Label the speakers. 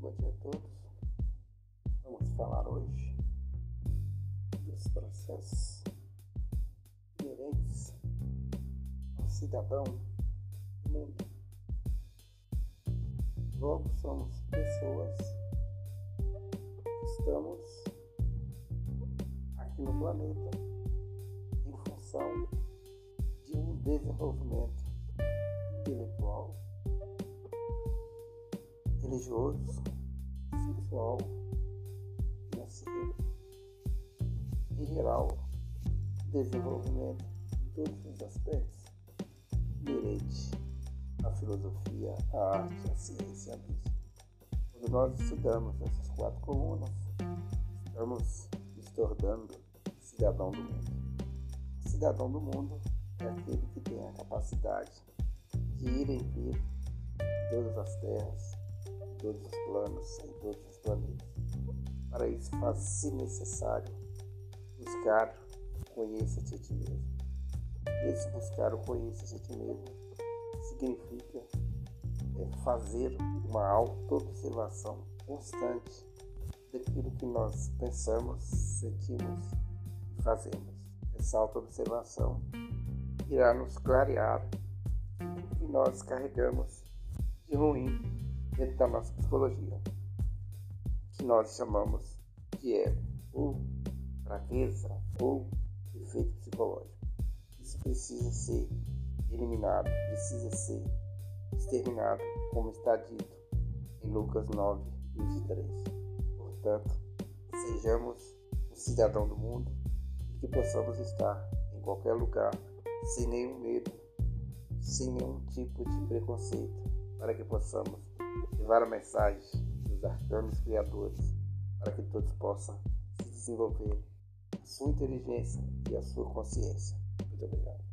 Speaker 1: bom dia a todos. Vamos falar hoje dos processos inerentes ao cidadão do mundo. Logo, somos pessoas que estamos aqui no planeta em função de um desenvolvimento intelectual, religioso, sexual, financeiro, em geral, desenvolvimento em todos os aspectos inerente à filosofia, à arte, à ciência, à música. Quando nós estudamos essas quatro colunas, estamos nos tornando cidadão do mundo. O cidadão do mundo é aquele que tem a capacidade de ir e vir em todas as terras, todos os planos, em todos os planetas. Para isso, faz-se necessário buscar conheça-te a ti mesmo. Esse buscar o conheça-te a ti mesmo significa é, fazer uma auto-observação constante daquilo que nós pensamos, sentimos e fazemos. Essa auto-observação irá nos clarear o que nós carregamos de ruim dentro da nossa psicologia, que nós chamamos de ego, ou fraqueza, ou efeito psicológico. Isso precisa ser eliminado, precisa ser exterminado, como está dito em Lucas 9, 23. Portanto, sejamos um cidadão do mundo e que possamos estar em qualquer lugar sem nenhum medo, sem nenhum tipo de preconceito, para que possamos levar a mensagem dos arcanos criadores, para que todos possam se desenvolver a sua inteligência e a sua consciência. Muito obrigado.